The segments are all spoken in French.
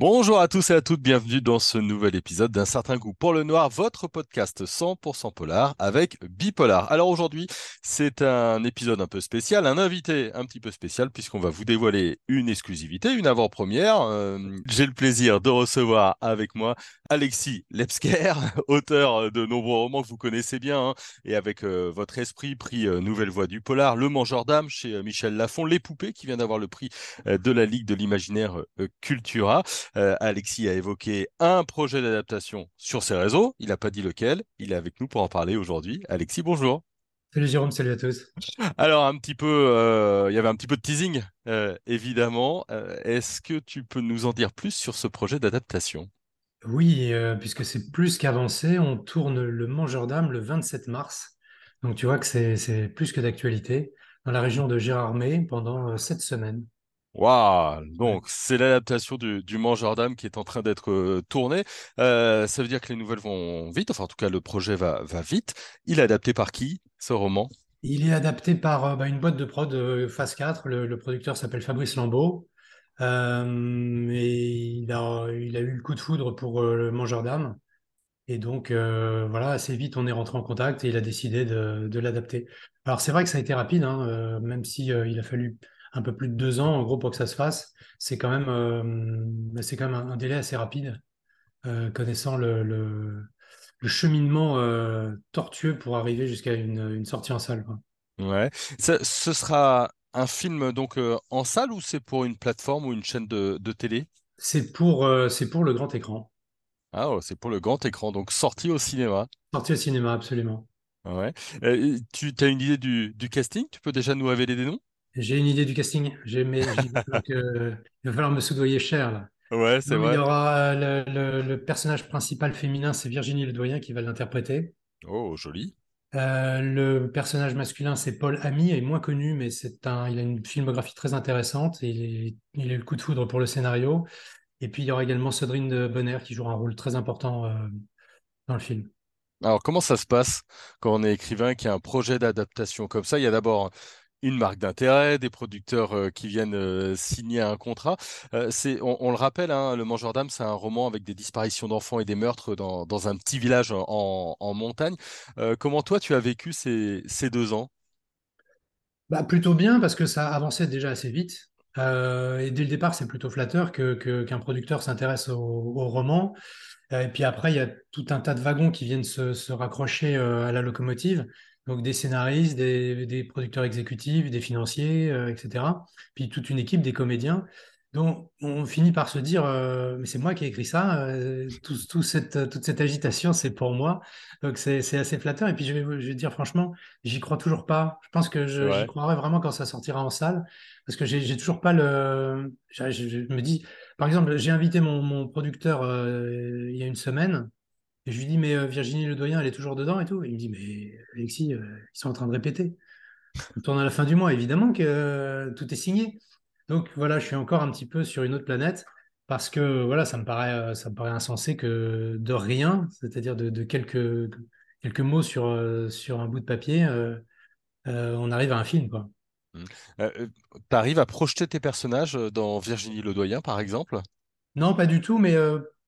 Bonjour à tous et à toutes, bienvenue dans ce nouvel épisode d'un certain goût pour le noir, votre podcast 100% polar avec Bipolar. Alors aujourd'hui, c'est un épisode un peu spécial, un invité un petit peu spécial puisqu'on va vous dévoiler une exclusivité, une avant-première. Euh, J'ai le plaisir de recevoir avec moi Alexis Lepsker, auteur de nombreux romans que vous connaissez bien hein, et avec euh, votre esprit pris euh, Nouvelle Voix du Polar, Le Mangeur d'âme chez Michel Lafon, Les Poupées qui vient d'avoir le prix de la Ligue de l'Imaginaire Cultura. Euh, Alexis a évoqué un projet d'adaptation sur ses réseaux. Il n'a pas dit lequel. Il est avec nous pour en parler aujourd'hui. Alexis, bonjour. Salut Jérôme, salut à tous. Alors, un petit peu, euh, il y avait un petit peu de teasing, euh, évidemment. Est-ce que tu peux nous en dire plus sur ce projet d'adaptation? Oui, puisque c'est plus qu'avancé, on tourne Le Mangeur d'âme le 27 mars. Donc tu vois que c'est plus que d'actualité dans la région de Gérardmer pendant sept semaines. Waouh! Donc, c'est l'adaptation du, du Mangeur d'âme qui est en train d'être euh, tournée. Euh, ça veut dire que les nouvelles vont vite. Enfin, en tout cas, le projet va, va vite. Il est adapté par qui, ce roman? Il est adapté par euh, bah, une boîte de prod Phase 4. Le, le producteur s'appelle Fabrice Lambeau. Et il a, il a eu le coup de foudre pour Le Mangeur d'âme. Et donc, voilà, assez vite, on est rentré en contact et il a décidé de, de l'adapter. Alors, c'est vrai que ça a été rapide, hein, même si il a fallu un peu plus de deux ans, en gros, pour que ça se fasse. C'est quand même, euh, c'est quand même un, un délai assez rapide, euh, connaissant le, le, le cheminement euh, tortueux pour arriver jusqu'à une, une sortie en salle, quoi. Ouais. Ce, ce sera un film donc en salle ou c'est pour une plateforme ou une chaîne de, de télé? C'est pour, c'est pour le grand écran. Ah, oh, c'est pour le grand écran, donc sorti au cinéma. Sortie au cinéma, absolument. Ouais. Euh, tu as une idée du, du casting? Tu peux déjà nous révéler des noms? J'ai une idée du casting. J'ai, mais donc, euh, il va falloir me soudoyer cher, là. Ouais, c'est mais il y vrai. aura le, le- le personnage principal féminin, c'est Virginie Ledoyen qui va l'interpréter. Oh, joli. Euh, le personnage masculin, c'est Paul Ami, est moins connu, mais c'est un, il a une filmographie très intéressante et il, est- il a eu le coup de foudre pour le scénario. Et puis il y aura également Sandrine Bonner qui jouera un rôle très important euh, dans le film. Alors, comment ça se passe quand on est écrivain qui a un projet d'adaptation comme ça? Il y a d'abord une marque d'intérêt, des producteurs euh, qui viennent euh, signer un contrat. Euh, on, le rappelle, hein, Le Mangeur d'âme, c'est un roman avec des disparitions d'enfants et des meurtres dans, un petit village en, montagne. Comment toi, tu as vécu ces, deux ans? Bah, plutôt bien parce que ça avançait déjà assez vite. Et dès le départ, c'est plutôt flatteur que, qu'un producteur s'intéresse au, roman. Et puis après, il y a tout un tas de wagons qui viennent se, raccrocher à la locomotive. Donc des scénaristes, des, des producteurs exécutifs, des financiers, euh, etc. Puis toute une équipe, des comédiens. Donc on finit par se dire, euh, mais c'est moi qui ai écrit ça, euh, tout, tout cette, toute cette agitation, c'est pour moi. Donc c'est assez flatteur. Et puis je vais, vous- je vais dire franchement, j'y crois toujours pas. Je pense que j'y croirai vraiment quand ça sortira en salle. Parce que j'ai toujours pas le... Je, je- je me dis, par exemple, j'ai invité mon, mon producteur euh, il y a une semaine et je lui dis, mais euh, Virginie Ledoyen, elle est toujours dedans et tout. Il me dit, mais Alexis, euh, ils sont en train de répéter. On tourne à la fin du mois, évidemment que euh, tout est signé. Donc voilà, je suis encore un petit peu sur une autre planète parce que voilà, ça me paraît, ça me paraît insensé que de rien, c'est-à-dire de, de quelques, quelques mots sur, sur un bout de papier, on arrive à un film, quoi. Mm. Euh, tu arrives à projeter tes personnages dans Virginie Ledoyen, par exemple? Non, pas du tout, mais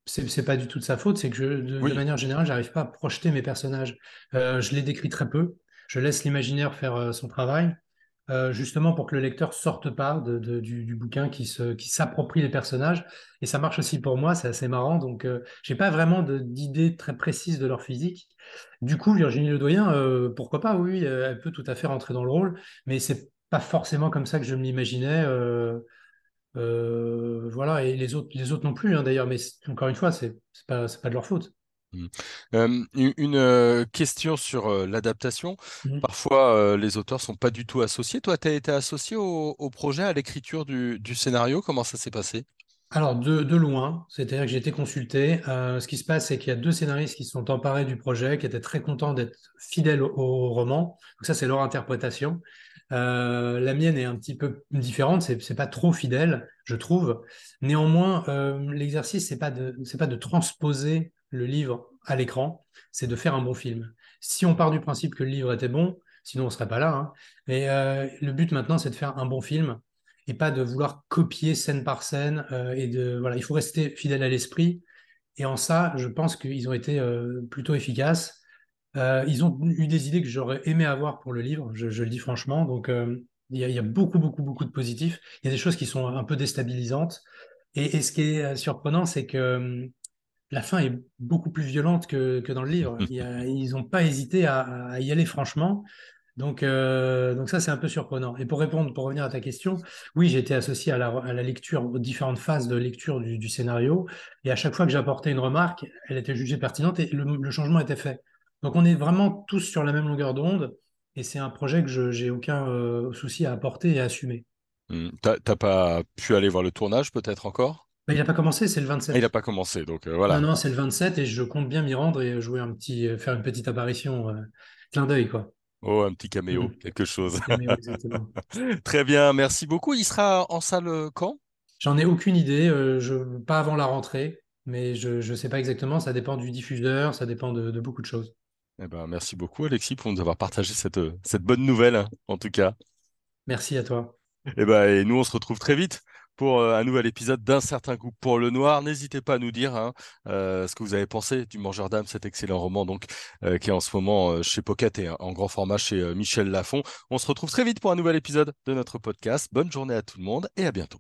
c'est pas du tout de sa faute. C'est que je, de, manière générale, j'arrive pas à projeter mes personnages. Euh, je les décris très peu. Je laisse l'imaginaire faire euh, son travail, euh, justement pour que le lecteur sorte pas de, de- du, du bouquin, qui se, qui s'approprie les personnages. Et ça marche aussi pour moi. C'est assez marrant. Donc, j'ai pas vraiment d'idée très précise de leur physique. Du coup, Virginie Ledoyen, pourquoi pas? Oui, elle peut tout à fait rentrer dans le rôle, mais c'est pas forcément comme ça que je me l'imaginais. Euh, voilà, et les autres, les autres non plus, hein, d'ailleurs, mais encore une fois, c'est pas, pas de leur faute. Mm. Euh, une euh, question sur euh, l'adaptation. Mhm. Parfois, les auteurs sont pas du tout associés. Toi, tu as été associé au, au projet, à l'écriture du, du scénario? Comment ça s'est passé? Alors, de, de loin, c'est-à-dire que j'ai été consulté. Ce qui se passe, c'est qu'il y a deux scénaristes qui se sont emparés du projet, qui étaient très contents d'être fidèles au, au roman. Donc ça, c'est leur interprétation. Euh, la mienne est un petit peu différente, c'est c'est pas trop fidèle, je trouve. Néanmoins, euh, l'exercice, c'est pas de, pas de transposer le livre à l'écran, c'est de faire un bon film. Si on part du principe que le livre était bon, sinon on serait pas là, hein, mais euh, le but maintenant, c'est de faire un bon film. et pas de vouloir copier scène par scène. et de voilà, il faut rester fidèle à l'esprit. Et en ça, je pense qu'ils ont été plutôt efficaces. Ils ont eu des idées que j'aurais aimé avoir pour le livre, je, le dis franchement. Donc, il y, a, beaucoup, beaucoup, beaucoup de positifs. Il y a des choses qui sont un peu déstabilisantes. Et, ce qui est surprenant, c'est que la fin est beaucoup plus violente que, dans le livre. ils n'ont pas hésité à, y aller franchement. Donc, euh, donc ça, c'est un peu surprenant. Et pour répondre, pour revenir à ta question, oui, j'ai été associé à la, lecture, aux différentes phases de lecture du, scénario. Et à chaque fois que j'apportais une remarque, elle était jugée pertinente et le, changement était fait. Donc, on est vraiment tous sur la même longueur d'onde. Et c'est un projet que je n'ai aucun euh, souci à apporter et à assumer. Hmm. T'as pas pu aller voir le tournage peut-être encore? Bah, il n'a pas commencé, c'est le 27. Ah, il n'a pas commencé, donc euh, voilà. Non, non, c'est le 27 et je compte bien m'y rendre et jouer un petit, faire une petite apparition, clin d'œil, quoi. Oh, un petit caméo, mmh. quelque chose. Caméo. Très bien, merci beaucoup. Il sera en salle euh, quand? J'en ai aucune idée, euh, je, pas avant la rentrée, mais je ne sais pas exactement, ça dépend du diffuseur, ça dépend de, beaucoup de choses. Eh ben, merci beaucoup, Alexis, pour nous avoir partagé cette, euh, cette bonne nouvelle, hein, en tout cas. Merci à toi. Eh ben, et nous, on se retrouve très vite pour euh, un nouvel épisode d'un certain goût pour le noir. N'hésitez pas à nous dire hein, euh, ce que vous avez pensé du Mangeur d'âme, cet excellent roman donc qui est en ce moment chez Pocket et hein, en grand format chez Michel Lafon. On se retrouve très vite pour un nouvel épisode de notre podcast. Bonne journée à tout le monde et à bientôt.